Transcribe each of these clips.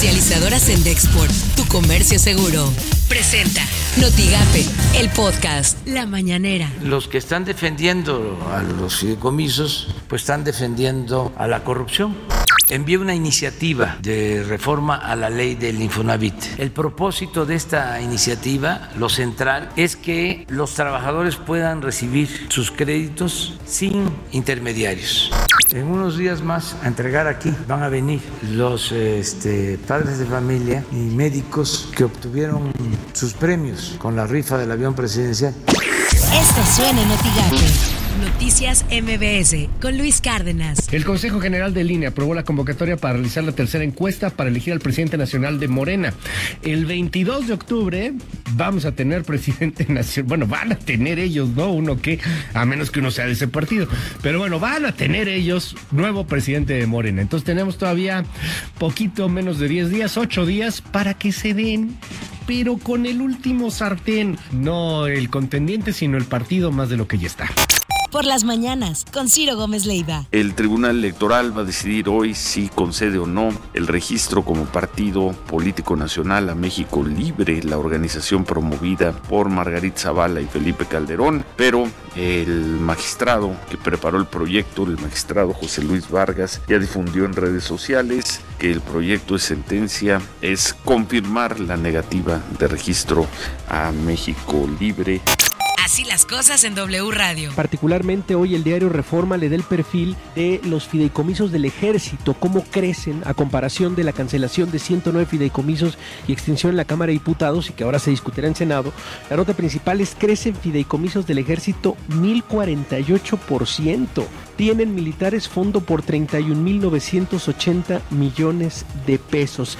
Comercializadoras en Dexport, tu comercio seguro. Presenta Notigape, el podcast La Mañanera. Los que están defendiendo a los fideicomisos, pues están defendiendo a la corrupción envié una iniciativa de reforma a la ley del Infonavit. El propósito de esta iniciativa, lo central, es que los trabajadores puedan recibir sus créditos sin intermediarios. En unos días más a entregar aquí van a venir los este, padres de familia y médicos que obtuvieron sus premios con la rifa del avión presidencial. Esto suena en Noticias MBS con Luis Cárdenas. El Consejo General de Línea aprobó la convocatoria para realizar la tercera encuesta para elegir al presidente nacional de Morena. El 22 de octubre vamos a tener presidente nacional. Bueno, van a tener ellos, ¿no? Uno que, a menos que uno sea de ese partido. Pero bueno, van a tener ellos nuevo presidente de Morena. Entonces tenemos todavía poquito menos de 10 días, 8 días para que se den pero con el último sartén, no el contendiente, sino el partido más de lo que ya está por las mañanas con Ciro Gómez Leiva. El Tribunal Electoral va a decidir hoy si concede o no el registro como partido político nacional a México Libre, la organización promovida por Margarita Zavala y Felipe Calderón, pero el magistrado que preparó el proyecto, el magistrado José Luis Vargas, ya difundió en redes sociales que el proyecto de sentencia es confirmar la negativa de registro a México Libre. Así las cosas en W Radio. Particularmente hoy el diario Reforma le da el perfil de los fideicomisos del ejército, cómo crecen a comparación de la cancelación de 109 fideicomisos y extinción en la Cámara de Diputados y que ahora se discutirá en Senado. La nota principal es crecen fideicomisos del ejército 1048%. Tienen militares fondo por 31.980 millones de pesos.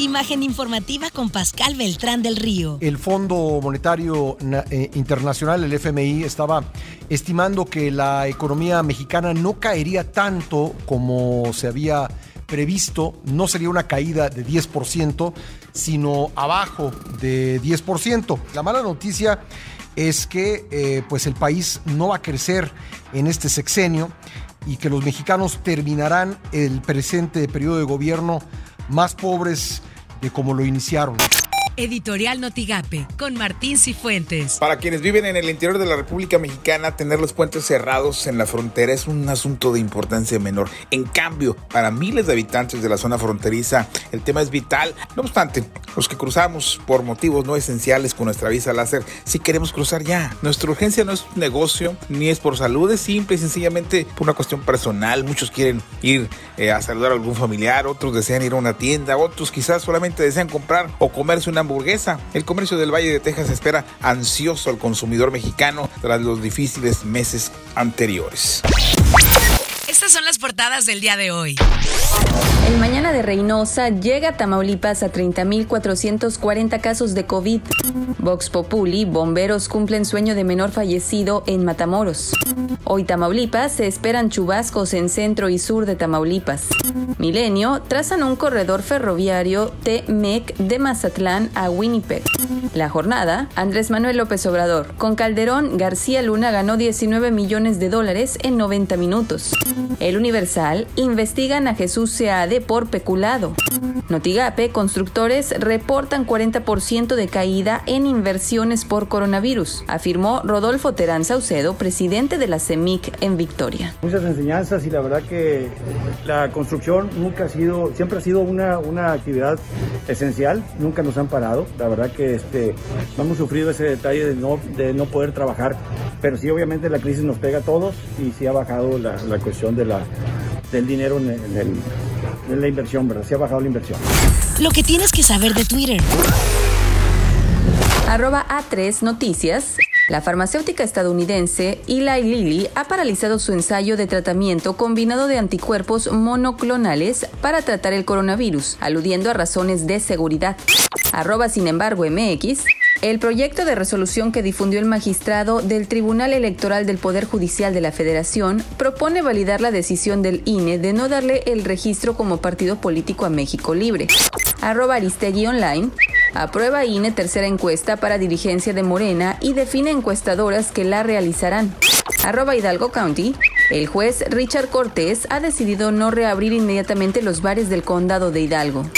Imagen informativa con Pascal Beltrán del Río. El Fondo Monetario eh, Internacional, el FMI, estaba estimando que la economía mexicana no caería tanto como se había previsto, no sería una caída de 10%, sino abajo de 10%. La mala noticia es que eh, pues el país no va a crecer en este sexenio y que los mexicanos terminarán el presente periodo de gobierno más pobres de cómo lo iniciaron. Editorial Notigape, con Martín Cifuentes. Para quienes viven en el interior de la República Mexicana, tener los puentes cerrados en la frontera es un asunto de importancia menor. En cambio, para miles de habitantes de la zona fronteriza, el tema es vital. No obstante, los que cruzamos por motivos no esenciales con nuestra visa láser, si queremos cruzar ya. Nuestra urgencia no es un negocio, ni es por salud, es simple y sencillamente por una cuestión personal. Muchos quieren ir eh, a saludar a algún familiar, otros desean ir a una tienda, otros quizás solamente desean comprar o comerse una El comercio del Valle de Texas espera ansioso al consumidor mexicano tras los difíciles meses anteriores. Estas son las portadas del día de hoy. El mañana de Reynosa llega a Tamaulipas a 30.440 casos de COVID. Vox Populi, bomberos cumplen sueño de menor fallecido en Matamoros. Hoy Tamaulipas se esperan chubascos en centro y sur de Tamaulipas. Milenio trazan un corredor ferroviario T-MEC de Mazatlán a Winnipeg. La jornada, Andrés Manuel López Obrador. Con Calderón, García Luna ganó 19 millones de dólares en 90 minutos. El Universal investigan a Jesús Seade por peculado. Notigape, constructores reportan 40% de caída en inversiones por coronavirus, afirmó Rodolfo Terán Saucedo, presidente de la CEMIC en Victoria. Muchas enseñanzas y la verdad que la construcción nunca ha sido, siempre ha sido una, una actividad esencial, nunca nos han parado. La verdad que este, hemos sufrido ese detalle de no, de no poder trabajar, pero sí obviamente la crisis nos pega a todos y sí ha bajado la, la cuestión de la, del dinero en, en la inversión, ¿verdad? Sí ha bajado la inversión. Lo que tienes que saber de Twitter. Arroba A3 Noticias. La farmacéutica estadounidense Eli Lilly ha paralizado su ensayo de tratamiento combinado de anticuerpos monoclonales para tratar el coronavirus, aludiendo a razones de seguridad. Arroba sin embargo MX. El proyecto de resolución que difundió el magistrado del Tribunal Electoral del Poder Judicial de la Federación propone validar la decisión del INE de no darle el registro como partido político a México Libre. Arroba Aristegui Online. Aprueba INE tercera encuesta para dirigencia de Morena y define encuestadoras que la realizarán. Arroba Hidalgo County. El juez Richard Cortés ha decidido no reabrir inmediatamente los bares del condado de Hidalgo.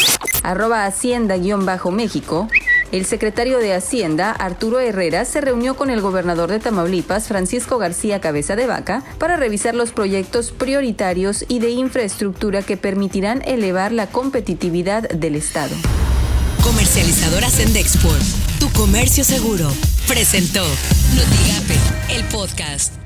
arroba hacienda-méxico, el secretario de Hacienda, Arturo Herrera, se reunió con el gobernador de Tamaulipas, Francisco García Cabeza de Vaca, para revisar los proyectos prioritarios y de infraestructura que permitirán elevar la competitividad del Estado. Comercializadora Sendexport, tu comercio seguro, presentó Notigape, el podcast.